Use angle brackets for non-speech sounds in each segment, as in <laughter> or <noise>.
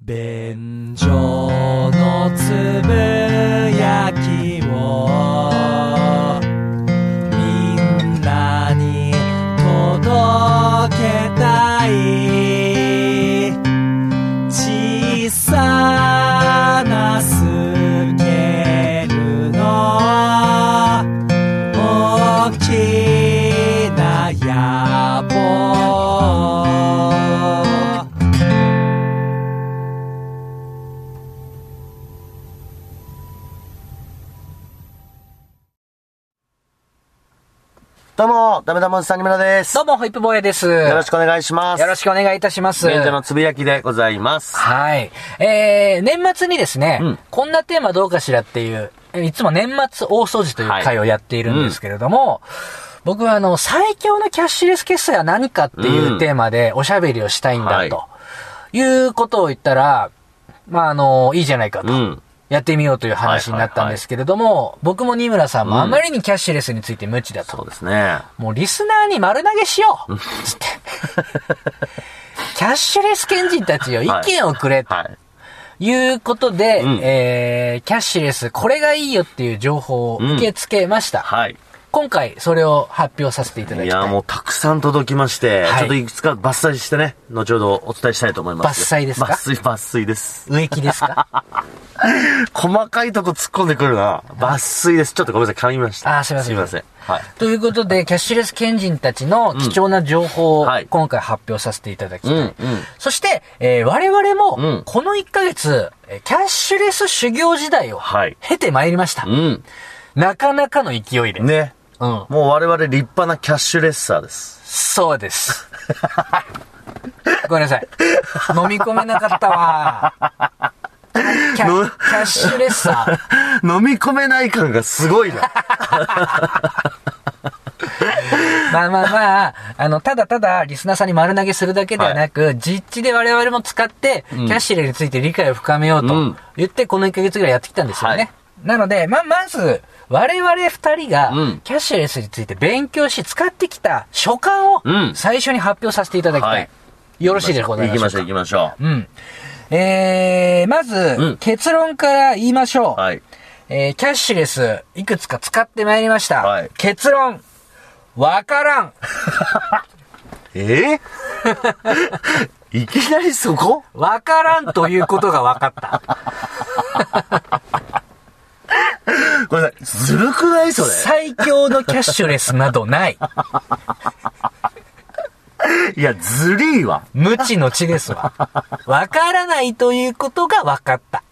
便所のつぶうも、ダモンさんにむらです。どうも、ホイップボーイです。よろしくくお願いします。よろしくお願いいたします。便所のつぶやきでございます。はい。えー、年末にですね、うんこんなテーマどうかしらっていう、いつも年末大掃除という会をやっているんですけれども、僕はあの、最強のキャッシュレス決済は何かっていううんテーマでおしゃべりをしたいんだはいと、いうことを言ったら、まああの、いいじゃないかと。うん。やってみようという話になったんですけれども、僕も二村さんもあまりにキャッシュレスについて無知だと。そうですね。もうリスナーに丸投げしようつって。<laughs> キャッシュレス賢人たちよ、意見をくれとはい。いうことで、うんえー、キャッシュレス、これがいいよっていう情報を受け付けました。はい。今回、それを発表させていただきたい。いや、もうたくさん届きまして、はいちょっといくつか抜粋してね、後ほどお伝えしたいと思います。抜粋ですか？抜粋、抜粋です。植木ですか？<laughs> 細かいとこ突っ込んでくるな。抜粋です。ちょっとごめんなさい、噛みました。あーすいませんすいません。はい。ということで、キャッシュレス賢人たちの貴重な情報をうんはい今回発表させていただきたい。うんうんそして、えー我々うんも、この1ヶ月、えーキャッシュレス修行時代をはい経てまいりました。うん。なかなかの勢いで。ね。うん。もう我々立派なキャッシュレッサーです。そうです。<laughs> ごめんなさい。飲み込めなかったわ。キャのキャッシュレッサー。<laughs> 飲み込めない感がすごいな。<laughs> まあまあまあ、あの、ただただリスナーさんに丸投げするだけではなく、実地で我々も使って、キャッシュレスについて理解を深めようとうん言って、この1ヶ月ぐらいやってきたんですよね。はいなので、ま、まず、我々二人がうん、キャッシュレスについて勉強し、使ってきた所感をうん、最初に発表させていただきたい。はいよろしいでございましょうか行きましょう行きましょうん。えー、まず、うん結論から言いましょう。う。はい。えー、キャッシュレス、いくつか使ってまいりました。はい結論、わからん。<laughs> え？ー、<laughs> いきなりそこ？わからんということが分かった。<laughs> ごめんなさい。ずるくないそれ。最強のキャッシュレスなどない。<laughs> いや、ずりーわ。無知の知ですわ。わからないということが分かった。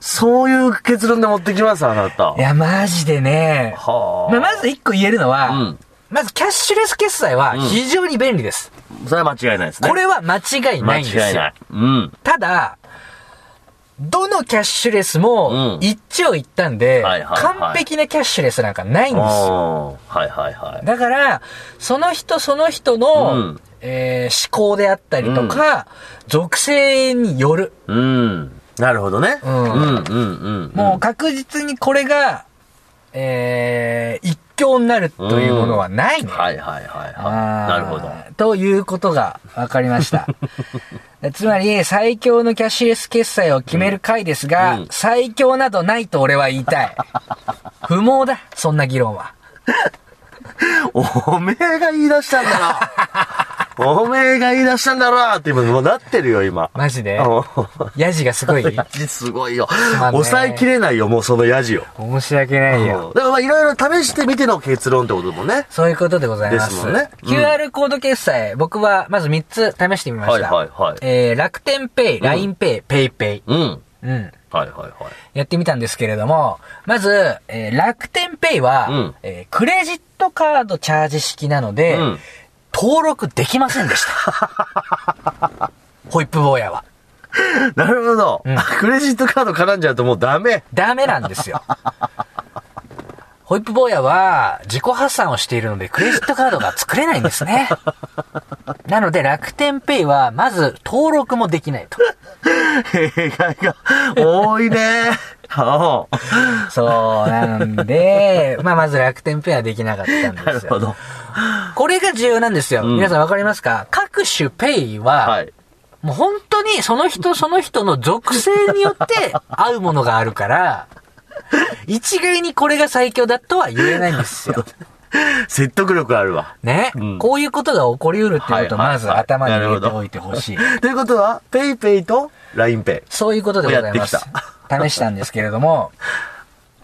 そういう結論で持ってきます、あなた。いや、マジでね。はあ。まあ、まず一個言えるのは、うんまずキャッシュレス決済は非常に便利です。それは間違いないですね。これは間違いな間いんですよ。違いない。うん。ただ、どのキャッシュレスもうん一長一短で、完璧なキャッシュレスなんかないんですよ。はいはいはい。だから、その人その人の、うんえー思考であったりとか、属性による。うん。なるほどね。うんうんうんうん。もう確実にこれが、えー一強になるというものはないね。はいはいはいあはい。ーなるほど。ということが分かりました。<laughs> つまり、最強のキャッシュレス決済を決める回ですが、うん最強などないと俺は言いたい。<laughs> 不毛だ、そんな議論は。<laughs> おめえが言い出したんだろおめえが言い出したんだろって今もうなってるよ、今。マジで？おヤジがすごい？ヤジすごいよ。抑えきれないよ、もうそのヤジを。申し訳ないよ。だからまあいろいろ試してみての結論ってこともね。そういうことでございます。ですもんねうん QR コード決済、僕はまず3つ試してみました。はいはいはいえー、楽天ペイ、LINEPay、PayPay。うん。うん。はいはいはい。やってみたんですけれども、まず、えー楽天ペイは、うんえークレジットカードチャージ式なので、うん登録できませんでした。ホイップ坊やは。<laughs> なるほど、うんクレジットカード絡んじゃうともうダメ。ダメなんですよ。ホイップ坊やは自己破産をしているのでクレジットカードが作れないんですね。<laughs> なので楽天ペイはまず登録もできないと。弊害が多いね。はそうなんで、まあまず楽天ペイはできなかったんですよ。るほど。これが重要なんですよ。ん皆さんわかりますか？各種ペイは、はい。もう本当にその人その人の属性によって合うものがあるから、<laughs> 一概にこれが最強だとは言えないんですよ。<laughs> 説得力あるわ。ね、うんこういうことが起こりうるっていうことをまず頭に入れておいてほしい。<laughs> ということは、ペイペイと LINEPay。そういうことでございます。試したんですけれども、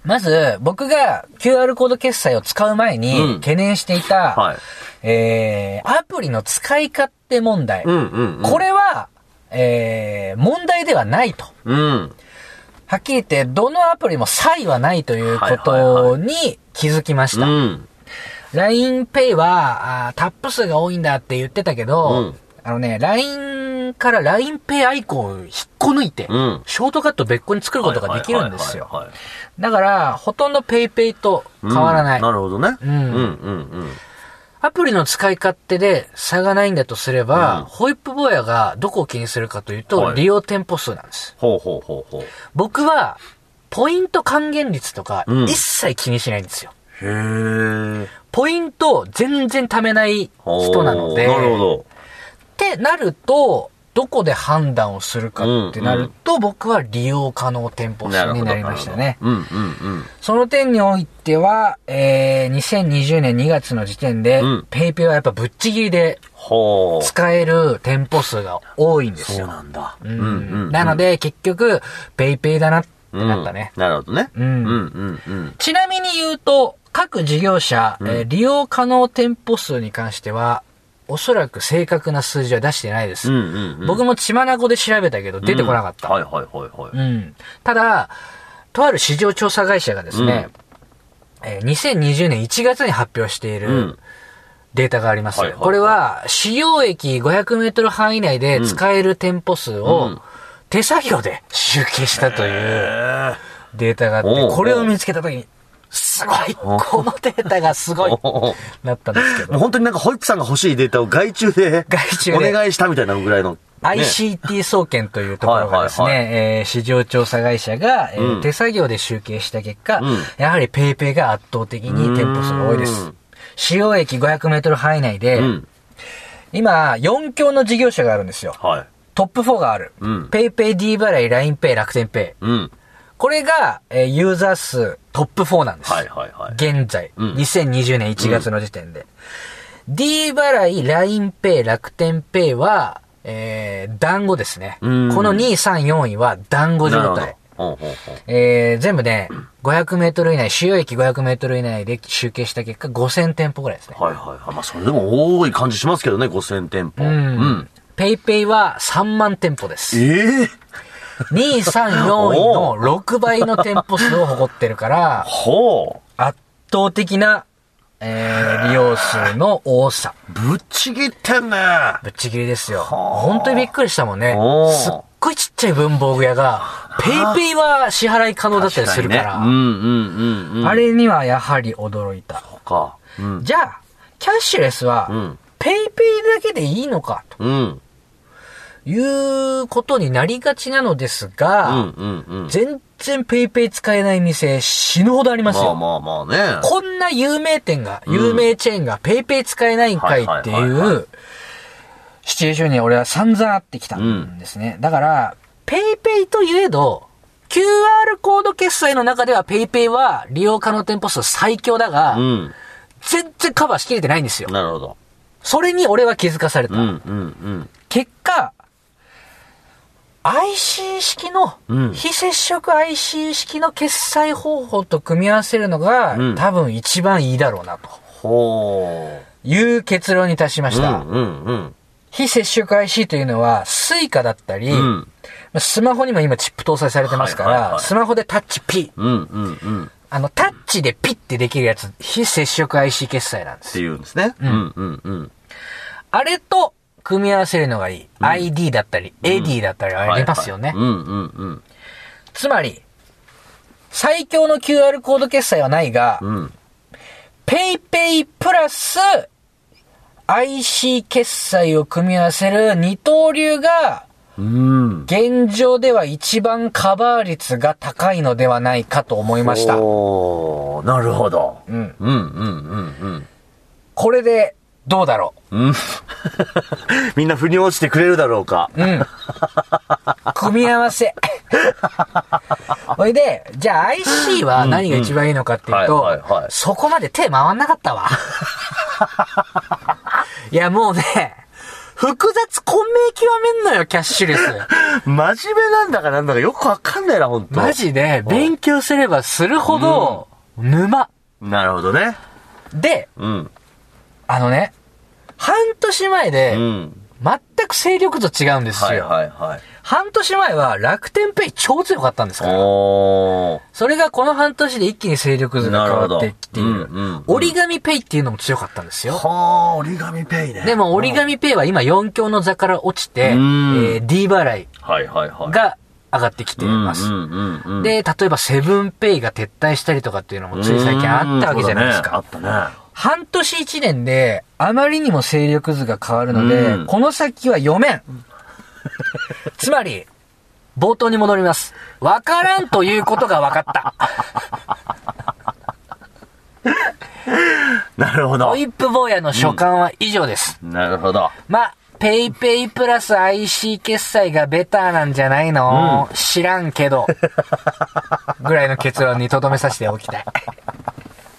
まず、僕が QR コード決済を使う前うんに懸念していた、はい。えー、アプリの使い勝手問題。うんうん、うん。これは、えー、問題ではないと。うん。はっきり言って、どのアプリも差異はないということに気づきました。うん。LINEPay はあータップ数が多いんだって言ってたけど、うんあのね、LINE から LINEPay アイコンを引っこ抜いて、うんショートカット別個に作ることができるんですよ。だから、ほとんど PayPay と変わらない。うんなるほどね。うんうんうんうん。アプリの使い勝手で差がないんだとすれば、うんホイップ坊やがどこを気にするかというと、はい利用店舗数なんです。ほうほうほうほう。僕は、ポイント還元率とか、うん一切気にしないんですよ。へー。ポイント全然貯めない人なので、なるほど。ってなると、どこで判断をするかってなると、僕は利用可能店舗数になりましたね。うんうんうん。その点においては、えー、2020年2月の時点で、うんペイペイはやっぱぶっちぎりで。使える店舗数が多いんですそうよ。なんだ。なので、結局、ペイペイだなってなったね。うんなるほどね。うんうんうんうん。ちなみに言うと、各事業者、えー利用可能店舗数に関しては、おそらく正確な数字は出してないです。うんうんうん。僕も血眼で調べたけど出てこなかった。はいはいはいはい。うん。ただ、とある市場調査会社がですね、えー2020年1月に発表していうんるデータがあります。はいはいはいこれは、使用駅500メートル範囲内で使える店舗数うをん手作業で集計したというへデータがあって、これを見つけたときに、すごいこのデータがすごい <laughs> ーなったんですけもうど。本当になんかホイップさんが欲しいデータを外注で、外注でお願いしたみたいなぐらいの。ね ICT <laughs> 総研というところがですね、はいはいえー市場調査会社が、えーうん手作業で集計した結果、うんやはり PayPay が圧倒的に店舗数が多いですうん。使用駅500メートル範囲内で、うん。今、4強の事業者があるんですよ。はい。トップ4がある。うん PayPay、D 払い、LINEPay、楽天 Pay。うん。これが、えーユーザー数トップ4なんです。はいはいはい。現在、うん2020年1月の時点で。D 払い、LINEPay、楽天 Pay は、えー、団子ですね。こうんの2、3、4位は団子状態。。ほうほうほう。えー、全部ね、500メートル以内、主要駅500メートル以内で集計した結果、5000店舗ぐらいですね。はいはいはい。まあそれでも多い感じしますけどね、5000店舗。ううんん。ペイペイは3万店舗です。ええ2、3、4位の6倍の店舗数を誇ってるから、ほ圧倒的な、えー、利用数の多さ。う。ぶっちぎってんね。ぶっちぎりですよ。はあ本当にびっくりしたもんね。すっごいちっちゃい文房具屋が、ペイペイは支払い可能だったりするから、確にねうんうんうんうん。あれにはやはり驚いた。そうか。うん。じゃあ、キャッシュレスは、うん。ペイペイだけでいいのか、うん。ということになりがちなのですうが、んうんうん。全然ペイペイ使えない店死ぬほどありますよ。まあまあまあね。こんな有名店が、有名チェーンがペイペイ使えないんかいってはいう、シチュエーションに俺は散々あってきたんですね。だから、ペイペイといえど、QR コード決済の中ではペイペイは利用可能店舗数最強だが、うん。全然カバーしきれてないんですよ。なるほど。それに俺は気づかされた。うんうんうん。結果、IC 式の、非接触 IC 式の決済方法と組み合わせるのが、多分一番いいだろうな、とほういう結論に達しま。した。非接触 IC というのは、スイカだったり、スマホにも今チップ搭載されてますから、スマホでタッチピ。あの、タッチでピッてできるやつ、非接触 IC 決済なんですって。いうんですね。うんうんうん。あれと組み合わせるのがいい。ID だったり、AD だったりありますよね。うんうんうん。つまり、最強の QR コード決済はないが、うん。PayPay プラス IC 決済を組み合わせる二刀流が、うん。現状では一番カバー率が高いのではないかと思いました。なるほど。うん。うんうんうんうん。これで、どうだろ <laughs> みんな腑に落ちてくれるだろうか。う。うん。組み合わせ。<laughs> ほいで、じゃあ IC は何が一番いいのかっていうとそこまで手回んなかったわ。<laughs> いや、もうね、複雑混迷極めんのよ、キャッシュレス。真面目なんだかなんだかよくわかんないな、ほんと。マジで、勉強すればするほど、沼。なるほどね。で、うん。あのね、半年前うで、ん。全く勢力図違うんですよ。はいはいはい。半年前は楽天ペイ超強かったんですから。それがこの半年で一気に勢力図が変わってきているうんうんうん。折り紙ペイっていうのも強かったんですよ。はあ、折り紙ペイね。でも折り紙ペイは今4強の座から落ちて、えうんー D 払い。が上がってきています。うんうんうんうん、で、例えばセブンペイが撤退したりとかっていうのもつい最近あったわけじゃないですか。ねあったね。半年一年であまりにも勢力図が変わるので、うんこの先は読めん。<laughs> つまり、冒頭に戻ります。わからんということが分かった。<laughs> なるほどホ。イップ坊やの所感は以上です。なるほど。まあ、ペイペイプラス IC 決済がベターなんじゃないの、知らんけど。<laughs> ぐらいの結論に留めさせておきたい。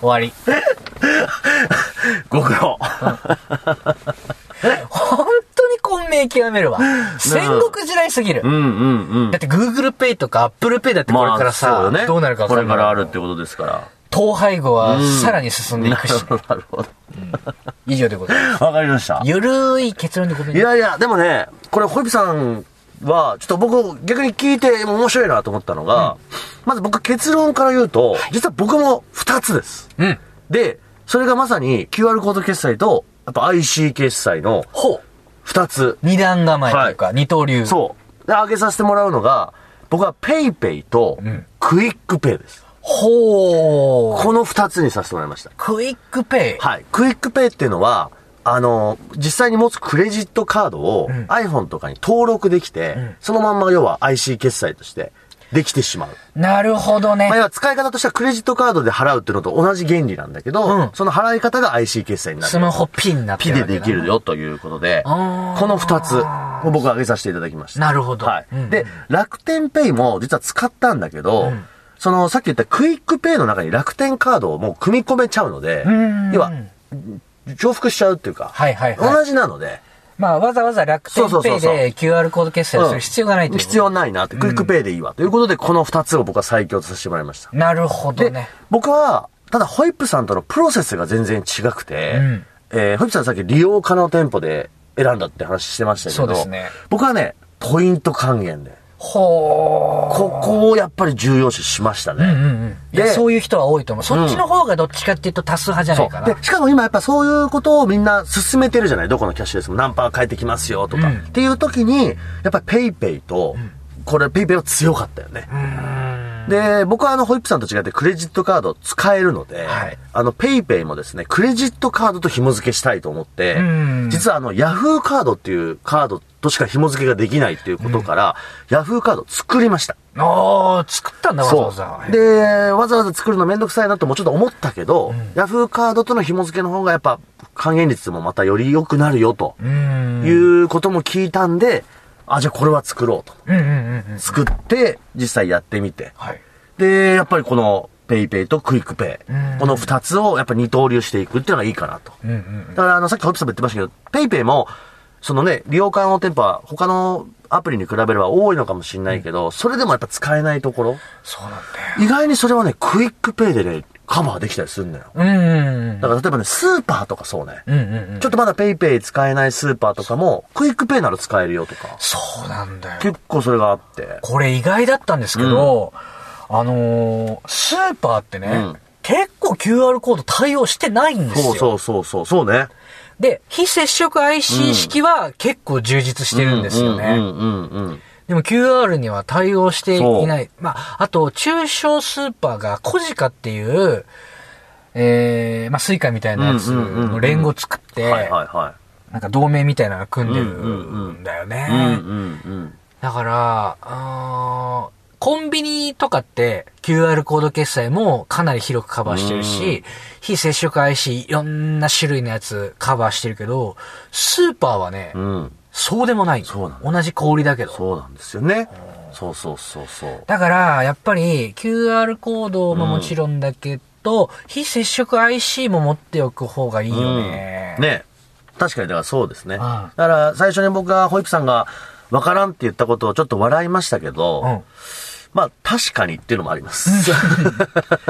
終わり。ご苦労。本当に混迷極めるわ。戦国時代すぎるう。んうんうんだ。って Google Pay とか Apple Pay だってこれからさ、そうだねどうなるか分これかんないからあるってことですから。統廃合はさらに進んでいくし、なるほど。以上でございます。わかりました。ゆるい結論でごめんいやいや、でもね、これ、ホイップさんは、ちょっと僕、逆に聞いて面白いなと思ったのが、まず僕結論から言うと、実は僕も2つです。うん。で、それがまさに QR コード決済と、やっぱ IC 決済のほう。2つ。二段構えというか、二刀流。そう。で、上げさせてもらうのが、僕は PayPay とんクイックペイです。ほう。この2つにさせてもらいました。クイックペイ。はい。クイックペイっていうのは、あの、実際に持つクレジットカードを iPhone とかに登録できて、そのまんま要は IC 決済としてできてしまう。なるほどねまあ、。要は使い方としてはクレジットカードで払うっていうのと同じ原理なんだけど、うんその払い方が IC 決済になる。スマホピンになってピるわけだでできるよということで、この二つを僕は挙げさせていただきました。なるほどはい。うんで、楽天ペイも実は使ったんだけど、そのさっき言ったクイックペイの中に楽天カードをもう組み込めちゃうのでん、要は、重複しちゃうっていうか、はいはいはい。同じなので、まあ、わざわざ楽天ペイで QR コード決済をする必要がないという必要ないなって、クイックペイでいいわ。と。いうことで、この二つを僕は最強とさせてもらいました。なるほどで、ね。僕は、ただホイップさんとのプロセスが全然違くて、うん。えーホイップさんさっき利用可能店舗で選んだって話してましたけど、そうですね。僕はね、ポイント還元で、ほー。ここをやっぱり重要視しましたね。うんうんうん。いや、でそういう人は多いと思う。そっちの方がどっちかっていうと多数派じゃないかな。で、しかも今やっぱそういうことをみんな進めてるじゃない？どこのキャッシュレスも何パー返ってきますよとか。うんっていう時に、やっぱりペイペイと、これペイペイは強かったよね。で、僕はあの、ホイップさんと違ってクレジットカード使えるので、はいあの、ペイペイもですね、クレジットカードと紐付けしたいと思ってうん、実はあの、ヤフーカードっていうカードとしか紐付けができないっていうことから、ヤフーカード作りました。あー、作ったんだ、わざそうわざ。。で、わざわざ作るのめんどくさいなともちょっと思ったけど、ヤフーカードとの紐付けの方がやっぱ還元率もまたより良くなるよとうん。いうことも聞いたんで、あ、じゃあこれは作ろうと。うんうんうんうん。作って、実際やってみて。はい。で、やっぱりこのペイペイとクイックペイうん、この二つをやっぱ二刀流していくっていうのがいいかなと。うんうん。だからあの、さっきホイップさんも言ってましたけど、ペイペイも、そのね、利用可能店舗は他のアプリに比べれば多いのかもしれないけど、それでもやっぱ使えないところ、そうなんだよ。意外にそれはね、クイックペイでね、カバーできたりするんだよ。うんうんうん。だから例えばね、スーパーとかそうね。うんうんうん。ちょっとまだペイペイ使えないスーパーとかも、クイックペイなら使えるよとか。そうなんだよ。結構それがあって。これ意外だったんですけど、あのー、スーパーってね、うん結構 QR コード対応してないんですよ。そうそうそうそう、そうね。で、非接触 IC 式は結構充実してるんですよね。うんうんうんうん。でも QR には対応していない。まあ、あと、中小スーパーがコジカっていう、えー、まあ、スイカみたいなやつの連合作って、なんか同盟みたいなの組んでるうんだよね。だから、あーコンビニとかって QR コード決済もかなり広くカバーしてるし、非接触 IC いろんな種類のやつカバーしてるけど、スーパーはね、うん。そうでもない。そうなんだ同じ小売だけど。そうなんですよね。そうそうそうそう。だから、やっぱり QR コードももちろんだけど、非接触 IC も持っておく方がいいよね。ね。確かに、だからそうですね。んだから、最初に僕がホイップさんが、わからんって言ったことをちょっと笑いましたけど、うんまあ、確かにっていうのもあります。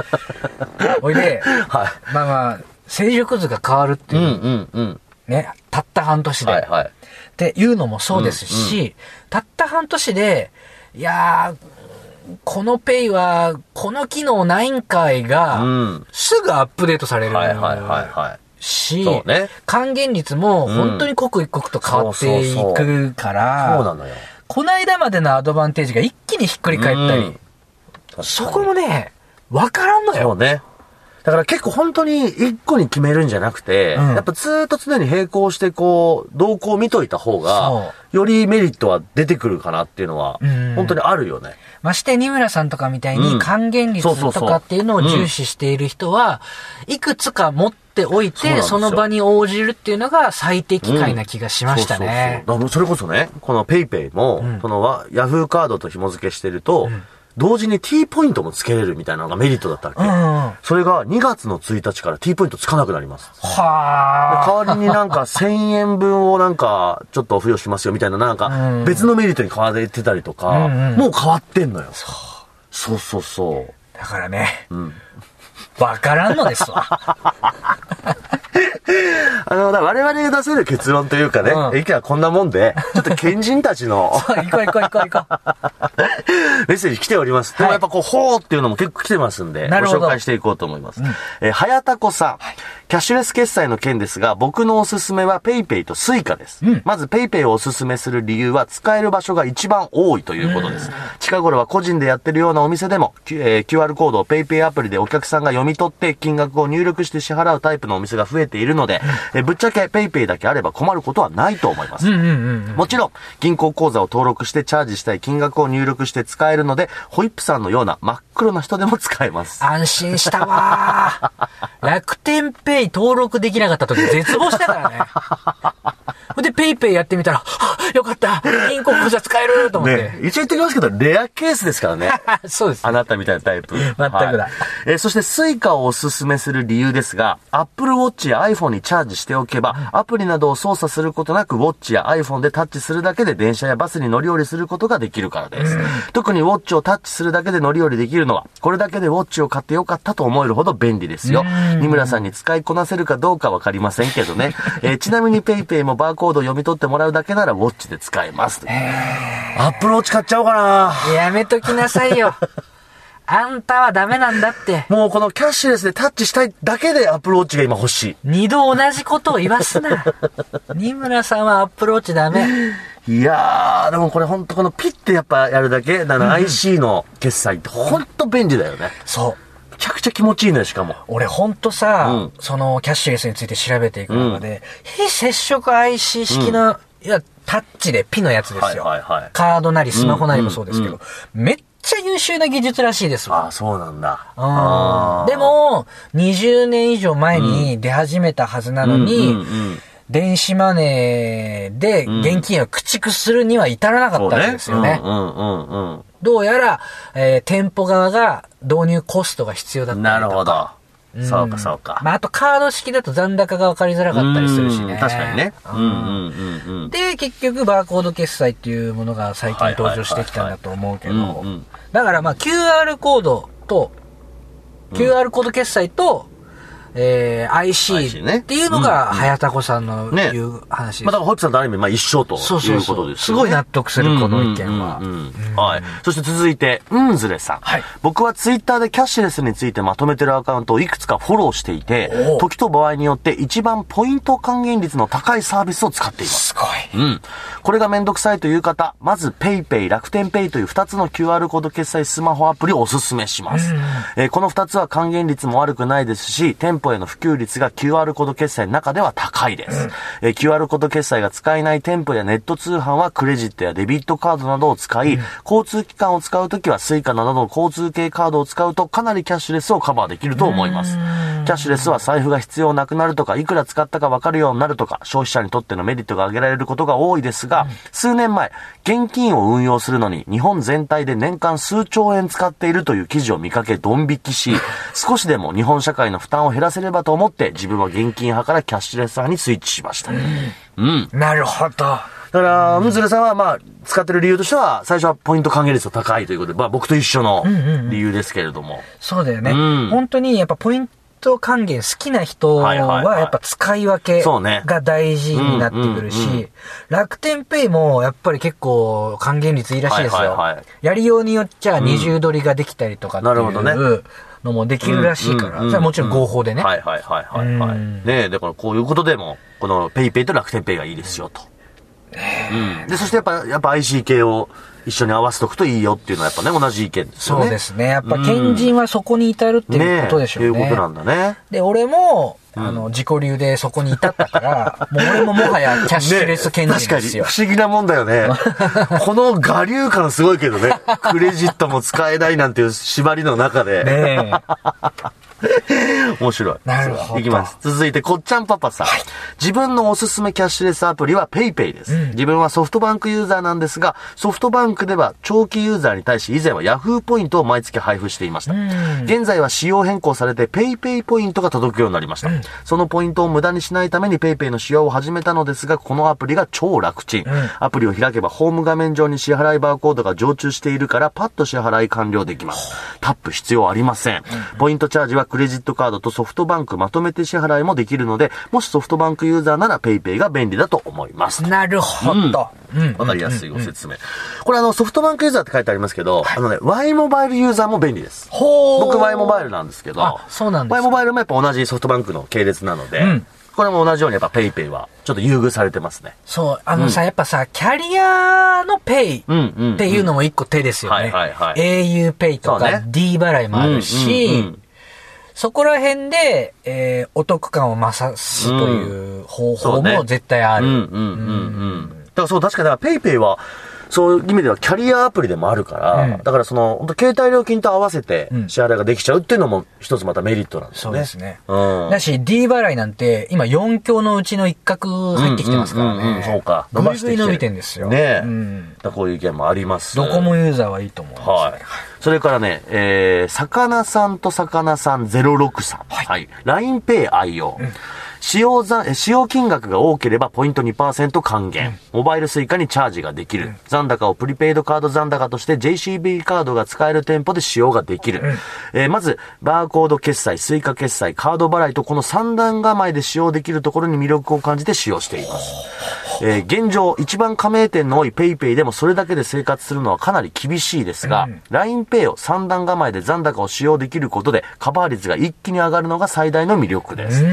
<laughs> おいで、<laughs> はい。まあまあ、成熟図が変わるっていう、うんうんうん。ね、たった半年で。はいはい。っていうのもそうですし、たった半年で、いやー、このペイは、この機能ないんかいが、うんすぐアップデートされる。はいはいはいはい。し、ね還元率も本当に刻一刻と変わっていくから、そうなのよ。この間までのアドバンテージが一気にひっくり返ったり、うんそこもね、わからんのよ。そうね。だから結構本当に一個に決めるんじゃなくて、うん。やっぱずーっと常に並行してこう、動向を見といた方そが、よりメリットは出てくるかなっていうのはうん、本当にあるよね。まして、二村さんとかみたいうん。に還元率とかっていうのを重視している人は、いくつか持っておいて、その場に応じるっていうのが最適解な気がしましたね。そうそうそうそれこそね、このペイペイも、ん。そのわヤフーカードと紐付けしてると、同時に T ポイントもつけれるみたいなのがメリットだったわけ。うんうん。それが2月の1日から T ポイントつかなくなります。はあ。代わりになんか1000円分をなんかちょっと付与しますよみたいななんかうん別のメリットに変わってたりとか、うんうんもう変わってんのよ。そうそうそう。だからね、んわからんのですわ。<laughs> あの、我々が出せる結論というかね、うん意見はこんなもんで、ちょっと賢人たちの行こう行こう行こう行こう。<laughs> メッセージ来ております。でもやっぱこう、ほーっていうのも結構来てますんで、ご紹介していこうと思います。えーはやたこさん。キャッシュレス決済の件ですが、僕のおすすめは PayPay と Suica です。まず PayPay をおすすめする理由は、使える場所が一番多いということです。近頃は個人でやってるようなお店でも、えー QR コードを PayPay アプリでお客さんが読み取って金額を入力して支払うタイプのお店が増えているので、えーぶっちゃけ PayPay だけあれば困ることはないと思います。うんうんうん。もちろん、銀行口座を登録してチャージしたい金額を入力して使えるので、ホイップさんのような真っ黒な人でも使えます。安心したわー。楽 <laughs> 天ペイ登録できなかった時絶望したからね。ペイペイやってみたら、よかった銀行口座使えると思って。ね、一応言ってきますけど、レアケースですからね。<laughs> そうです。あなたみたいなタイプ。全くだえーそして、スイカをおすすめする理由ですが、Apple Watch や iPhone にチャージしておけば、アプリなどを操作することなく、Watch や iPhone でタッチするだけで電車やバスに乗り降りすることができるからです。特に Watch をタッチするだけで乗り降りできるのは、これだけで Watch を買ってよかったと思えるほど便利ですよ。二村さんに使いこなせるかどうかわかりませんけどね。<laughs> えーちなみに PayPay もバーコードを読み取ってもらうだけなら Watch で使えます。Apple Watch 買っちゃおうかな。やめときなさいよ。<laughs> あんたはダメなんだって。もうこのキャッシュレスでタッチしたいだけでアップルウォッチが今欲しい。二度同じことを言わすな。<laughs> 二村さんはアップローチダメ。いやー、でもこれほんとこのピッてやっぱやるだけ、だから IC の決済ってほんと便利だよね。そう。めちゃくちゃ気持ちいいのよ、しかも。俺ほんとさ、うんそのキャッシュレスについて調べていく中で、非接触 IC 式の、いや、タッチでピのやつですよ。はいはいはいカードなりスマホなりもそうですけど、めっちゃ優秀な技術らしいですわ。ああ、そうなんだ。うんで、も、20年以上前に出始めたはずなのに、うんうんうん電子マネーで現金を駆逐するには至らなかったわけですよね。うんうんうんどうやら、えー店舗側が導入コストが必要だっうん。た。なるほど。んそうかそうか。まあ、あとカード式だと残高が分かりづらかったりするしね。うん確かにね。うんうんうんうん。で、結局バーコード決済っていうものが最近登場してきたんだと思うけどだからまあ QR コードと、QR コード決済と、えー、IC っていうのが、はやたこさんのね言う話です。まあ、だからホイップさんとある意味、まあ一緒ということです。すごい納得するこの意見ははい。そして続いて、うんずれさん。はい僕はツイッターでキャッシュレスについてまとめてるアカウントをいくつかフォローしていて時と場合によって一番ポイント還元率の高いサービスを使っています。すごい。うん。これがめんどくさいという方、まず PayPay、楽天 Pay という2つの QR コード決済スマホアプリをおすすめします。えーこの2つは還元率も悪くないですし、店舗舗への普及率が QR コード決済の中では高いです。えー QR コード決済が使えない店舗やネット通販はクレジットやデビットカードなどを使い、交通機関を使うときはスイカなどの交通系カードを使うとかなりキャッシュレスをカバーできると思います。キャッシュレスは財布が必要なくなるとか、いくら使ったかわかるようになるとか、消費者にとってのメリットが挙げられることが多いですが、数年前、現金を運用するのに日本全体で年間数兆円使っているという記事を見かけドン引きし、少しでも日本社会の負担を減らせればと思って自分は現金派からキャッシュレス派にスイッチしました。うん。なるほど。だから、ムズレさんは、まあ、使ってる理由としては、最初はポイント還元率が高いということで、まあ、僕と一緒の理由ですけれども。そうだよね。うん本当にやっぱポイント還元好きな人はやっぱ使い分けそうねが大事になってくるうんうんうんし、楽天ペイもやっぱり結構還元率いいらしいですよはいはいはい。やりようによっちゃ二重取りができたりとかってなるほどねいうのもできるらしいから、うんうんうんそれはもちろん合法でね。はいはいはいはいはい。うんねえ、だからこういうことでも、このペイペイと楽天ペイがいいですよと。うん。で、そしてやっぱ、やっぱ IC 系を一緒に合わせとくといいよっていうのはやっぱね、同じ意見ですよね。そうですね。やっぱ賢人はそこに至るっていうことでしょうね。ねえいうことなんだね。で、俺も、あの、自己流でそこに至ったから、もう俺ももはやキャッシュレス賢人確かにですよ。不思議なもんだよね。<laughs> この我流感すごいけどね。クレジットも使えないなんていう縛りの中で。ね <laughs> 面白い。なるほどいきます。続いて、こっちゃんパパさん。自分のおすすめキャッシュレスアプリは PayPay です、自分はソフトバンクユーザーなんですが、ソフトバンクでは長期ユーザーに対し以前は Yahoo ポイントを毎月配布していました。現在は仕様変更されて PayPay ポイントが届くようになりました。そのポイントを無駄にしないために PayPay の使用を始めたのですが、このアプリが超楽ちん。アプリを開けばホーム画面上に支払いバーコードが常駐しているからパッと支払い完了できます。タップ必要ありません。ポイントチャージはクレジットカードとソフトバンクまとめて支払いもできるので、もしソフトバンクユーザーなら PayPay が便利だと思います。なるほど。うん。わかりやすいご説明。これあの、ソフトバンクユーザーって書いてありますけど、あのね、Y モバイルユーザーも便利です。ほー僕 Y モバイルなんですけど、あそうなんですか Y モバイルもやっぱ同じソフトバンクの系列なので、んこれも同じようにやっぱ PayPay はちょっと優遇されてますね。そう、あのさ、やっぱさ、キャリアのペイうんうんうんっていうのも一個手ですよね。はいはいはい au ペイとか D 払いもあるし、うんうんうんそこら辺で、えーお得感を増すという方法も絶対ある。うんうんうんうん。だからそう、確かに、だから PayPay は、そういう意味ではキャリアアプリでもあるから、うんだからその、本当携帯料金と合わせてうん支払いができちゃうっていうのも一つまたメリットなんですよね。そうですね。うん。だし、D 払いなんて、今4強のうちの一角入ってきてますからうんうんうんうんね。そうか。ぐいぐい伸びきてんですよ。ねえ。うんこういう意見もあります。ドコモユーザーはいいと思うんですよはい。それからね、えー、魚さんと魚さん063。はい。LINEPay 愛用。使用残、え使用金額が多ければポイント2%還元。モバイルスイカにチャージができる。残高をプリペイドカード残高として JCB カードが使える店舗で使用ができる。えーまず、バーコード決済、スイカ決済、カード払いとこの3段構えで使用できるところに魅力を感じて使用しています。えー現状、一番加盟店の多い PayPay でもそれだけで生活するのはかなり厳しいですが、LINEPay を3段構えで残高を使用できることでカバー率が一気に上がるのが最大の魅力です。え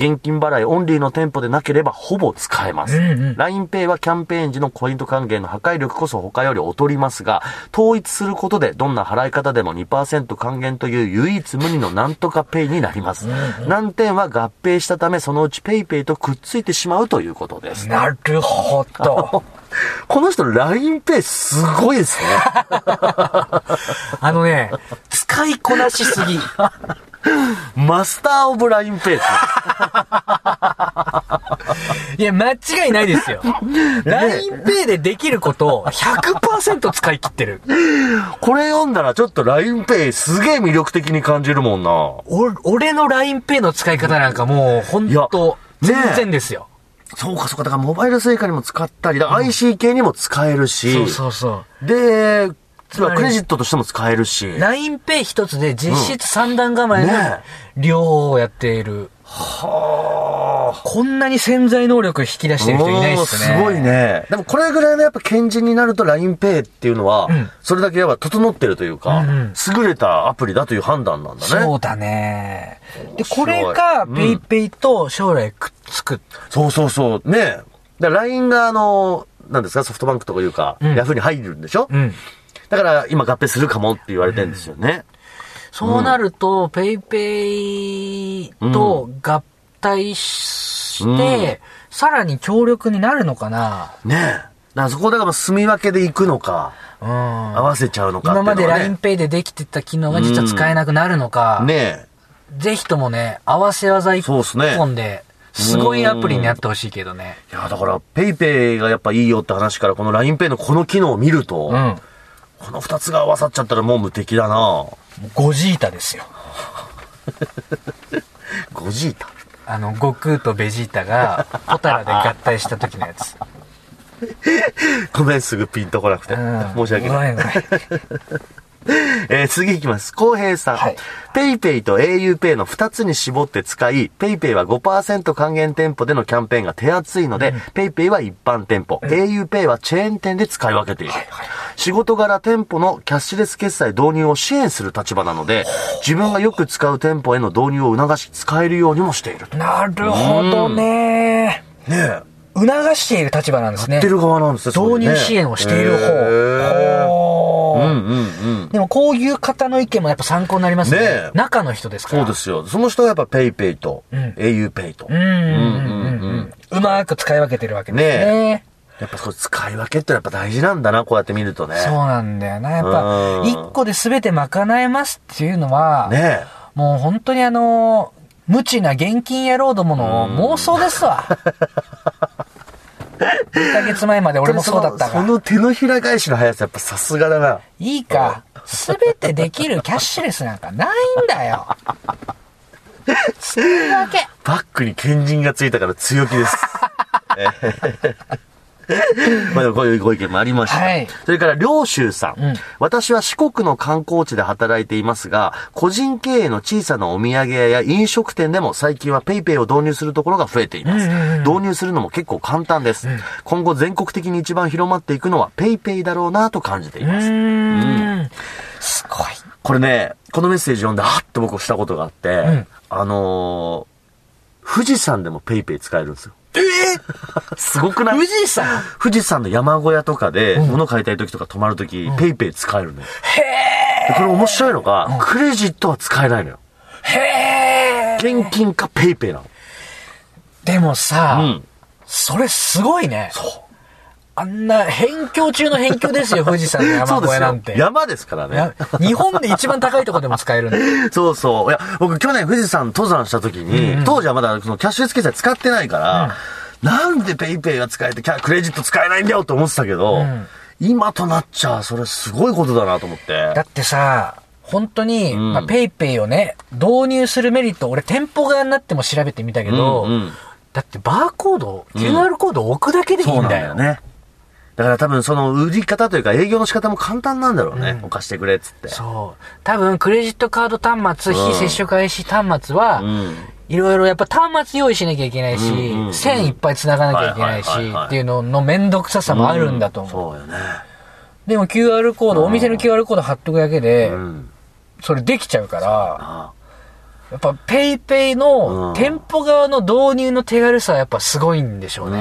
ー現金払いオンリーの店舗でなければほぼ使えます。LINEPay はキャンペーン時のポイント還元の破壊力こそ他より劣りますが、統一することでどんな払い方でも2%還元という唯一無二のなんとかペイになります。難点は合併したためそのうち PayPay とくっついてしまうということです。なるほど。<laughs> この人 LINEPay すごいですね。<laughs> あのね、使いこなしすぎ。マスターオブ LINEPay ですね。<laughs> いや、間違いないですよ。LINEPay でできることを100%使い切ってる。これ読んだらちょっと LINEPay すげえ魅力的に感じるもんな。お俺の LINEPay の使い方なんかもう、ほんと、全然ですよ。そうかそうか。だからモバイルスイカにも使ったり、IC 系にも使えるし。そうそうそう。で、つまりクレジットとしても使えるし。LINEPay 一つで実質三段構えのね両方をやっている。はあ。こんなに潜在能力引き出してる人いないっすね。すごい。ね。でもこれぐらいのやっぱ賢人になると LINEPay っていうのは、んそれだけやっぱ整ってるというか、うんうん優れたアプリだという判断なんだね。そうだね。で、これがうん PayPay と将来くっつく。そうそうそう。ねだから LINE があの、なんですか、ソフトバンクとかいうか、んヤフーに入るんでしょ、うん。だから今合併するかもって言われてるんですよね。そうなると、ペイペイと合体して、さらに強力になるのかな？ねえ。だそこだから住み分けで行くのか、うん。合わせちゃうのかね。今まで LINEPay でできてた機能が実は使えなくなるのか、ねぜひともね、合わせ技一本で、すごいアプリになってほしいけどね。え。いや、だから、ペイペイがやっぱいいよって話から、この LINEPay のこの機能を見ると、うん。この二つが合わさっちゃったらもう無敵だなゴジータですよ。<laughs> ゴジータ？あの、悟空とベジータが、ポタラで合体した時のやつ。<laughs> ごめん、すぐピンとこなくて。うん。申し訳ない。ごめんごめん。<laughs> えー次行きます。浩平さん。はいペイペイと auPay の2つに絞って使い、ペイペイは5%還元店舗でのキャンペーンが手厚いので、ペイペイは一般店舗、auPay はチェーン店で使い分けている。仕事柄店舗のキャッシュレス決済導入を支援する立場なので、自分がよく使う店舗への導入を促し、使えるようにもしていると。なるほどね。ねえ。促している立場なんですね。やってる側なんですよ、導入支援をしている方。へーうんうんうん。でもこういう方の意見もやっぱ参考になりますね。ねえ中の人ですから。そうですよ。その人はやっぱペイペイと、ん auPay と。うんうんうんうんうまく使い分けてるわけですね。やっぱそれ使い分けってやっぱ大事なんだな、こうやって見るとね。そうなんだよな。やっうぱ、ん一個で全て賄えますっていうのは、ねもう本当にあの、無知な現金野郎どもの妄想ですわ。<laughs> 2ヶ月前まで俺もそうだったが。その手のひら返しの速さやっぱさすがだな。いいか、全てできるキャッシュレスなんかないんだよ。<laughs> それだけ。バックに賢人がついたから強気です。<laughs> え <laughs> ーまあでもこういうご意見もありました。はいそれから、領州さん,、うん私は四国の観光地で働いていますが、個人経営の小さなお土産屋や飲食店でも最近はペイペイを導入するところが増えています。導入するのも結構簡単です。今後全国的に一番広まっていくのはペイペイだろうなと感じています。うーん。すごい。これね、このメッセージ読んで、あっと僕したことがあって、んあのー、富士山でもペイペイ使えるんですよ。えすごくない？富士山富士山の山小屋とかで、物買いたい時とか泊まる時、ペイペイ使えるのよ。へでこれ面白いのが、クレジットは使えないのよ。え。へえ。現金かペイペイなの。でもさ、うん。それすごいね。そう。あんな辺境中の辺境ですよ、<laughs> 富士山の山そうですよ小屋なんて。。山ですからねや。日本で一番高いところでも使えるんだ。そうそう。いや、僕去年富士山登山した時に、当時はまだそのキャッシュレス決済使ってないから、なんでペイペイが使えてキャクレジット使えないんだよって思ってたけど、ん今となっちゃそれすごいことだなと思って。だってさ、本当に、んまあ、ペイペイをね、導入するメリット、俺店舗側になっても調べてみたけど、うんうんだってバーコード、QR コードを置くだけでいいんだよ。ね。だから多分その売り方というか営業の仕方も簡単なんだろうね。お貸してくれっつって。そう。多分、クレジットカード端末、うん非接触 IC 端末は、うん。いろいろやっぱ端末用意しなきゃいけないし、うんうんうん線いっぱい繋がなきゃいけないし、っていうののめんどくささもあるんだと思う。そうよね。でも QR コード、お店の QR コード貼っとくだけで、うん。それできちゃうから、あやっぱペイペイうんの店舗側の導入の手軽さはやっぱすごいんでしょうね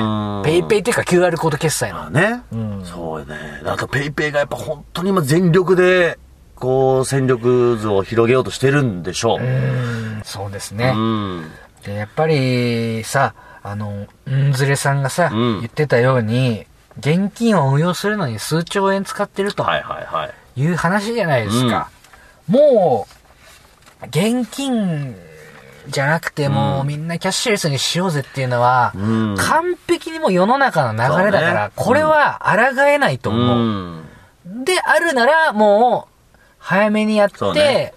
うん。ペイペイっていうか QR コード決済の。あね。んそうよね。あとペイペイがやっぱ本当に今全力で、こう、勢力図を広げようとしてるんでしょう。うん、そうですね。うん。で、やっぱりさ、あの、んずれさんがさ、うん言ってたように、現金を運用するのに数兆円使ってるとはいはいはい。いう話じゃないですか。もう、現金じゃなくてもうみんなキャッシュレスにしようぜっていうのは、うん。完璧にもう世の中の流れだから、これは抗えないとう。思う。ん。で、あるならもう、早めにやって、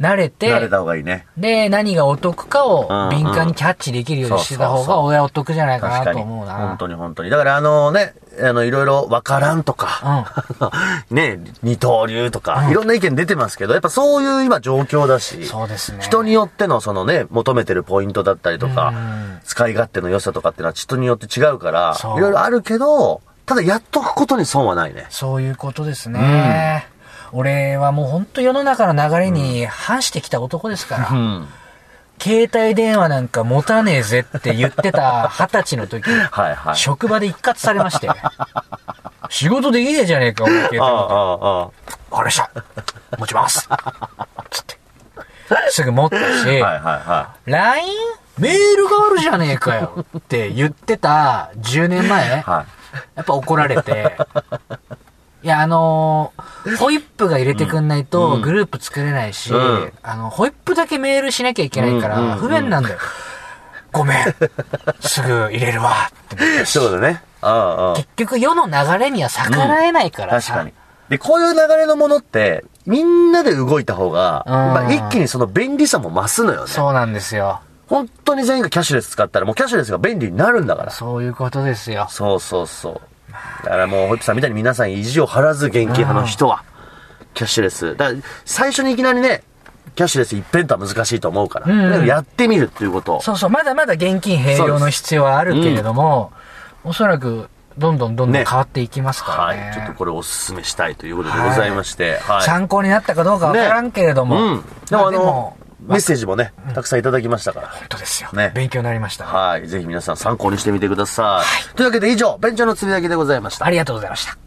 慣れて、慣れた方がいいね。で、何がお得かをうん敏感にキャッチできるようにしてた方が親お得じゃないかな。と思うな。本当に本当に。だからあのね、あの、いろいろわからんとか、<laughs> ね、二刀流とか、いろんな意見出てますけど、やっぱそういう今状況だし、そうですね。人によってのそのね、求めてるポイントだったりとかうん、使い勝手の良さとかっていうのは人によって違うからいろいろあるけど、ただやっとくことに損はないね。そういうことですね。俺はもう本当世の中の流れに反してきた男ですから、うん。携帯電話なんか持たねえぜって言ってた二十歳の時、<laughs> はいはい。職場で一括されまして、<laughs> 仕事できねえじゃねえか、お前携帯ああ、持って。わかりました。持ちます。つって。すぐ持ったし、はいはいは LINE? メールがあるじゃねえかよって言ってた10年前、<laughs> い。はやっぱ怒られて、いや、あのーホイップが入れてくんないとグループ作れないし、うんあの、ホイップだけメールしなきゃいけないかうんうんうんら、不便なんだよ。ごめん。すぐ入れるわ。ってい。そうだね。うんうん。結局世の流れには逆らえないからさ。確かに。で、こういう流れのものって、みんなで動いた方が、うんまあ、一気にその便利さも増すのよね。そうなんですよ。本当に全員がキャッシュレス使ったら、もうキャッシュレスが便利になるんだから。そういうことですよ。そうそうそう。だからもう、ホイップさんみたいに皆さん意地を張らず現金派の人は、キャッシュレス。だから、最初にいきなりね、キャッシュレス一辺とは難しいと思うから、うんやってみるっていうことを。そうそう、まだまだ現金併用の必要はあるけれども、おそらく、どんどんどんどんね変わっていきますからはね。い。ちょっとこれをお勧めしたいということでございまして、はい。参考になったかどうかわからんけれども。うん。でもあのメッセージもね、たくさんいただきましたから。本当ですよ。ね。勉強になりました、はい。ぜひ皆さん参考にしてみてください。というわけで以上、ベンチャーのつぶやきでございました。ありがとうございました。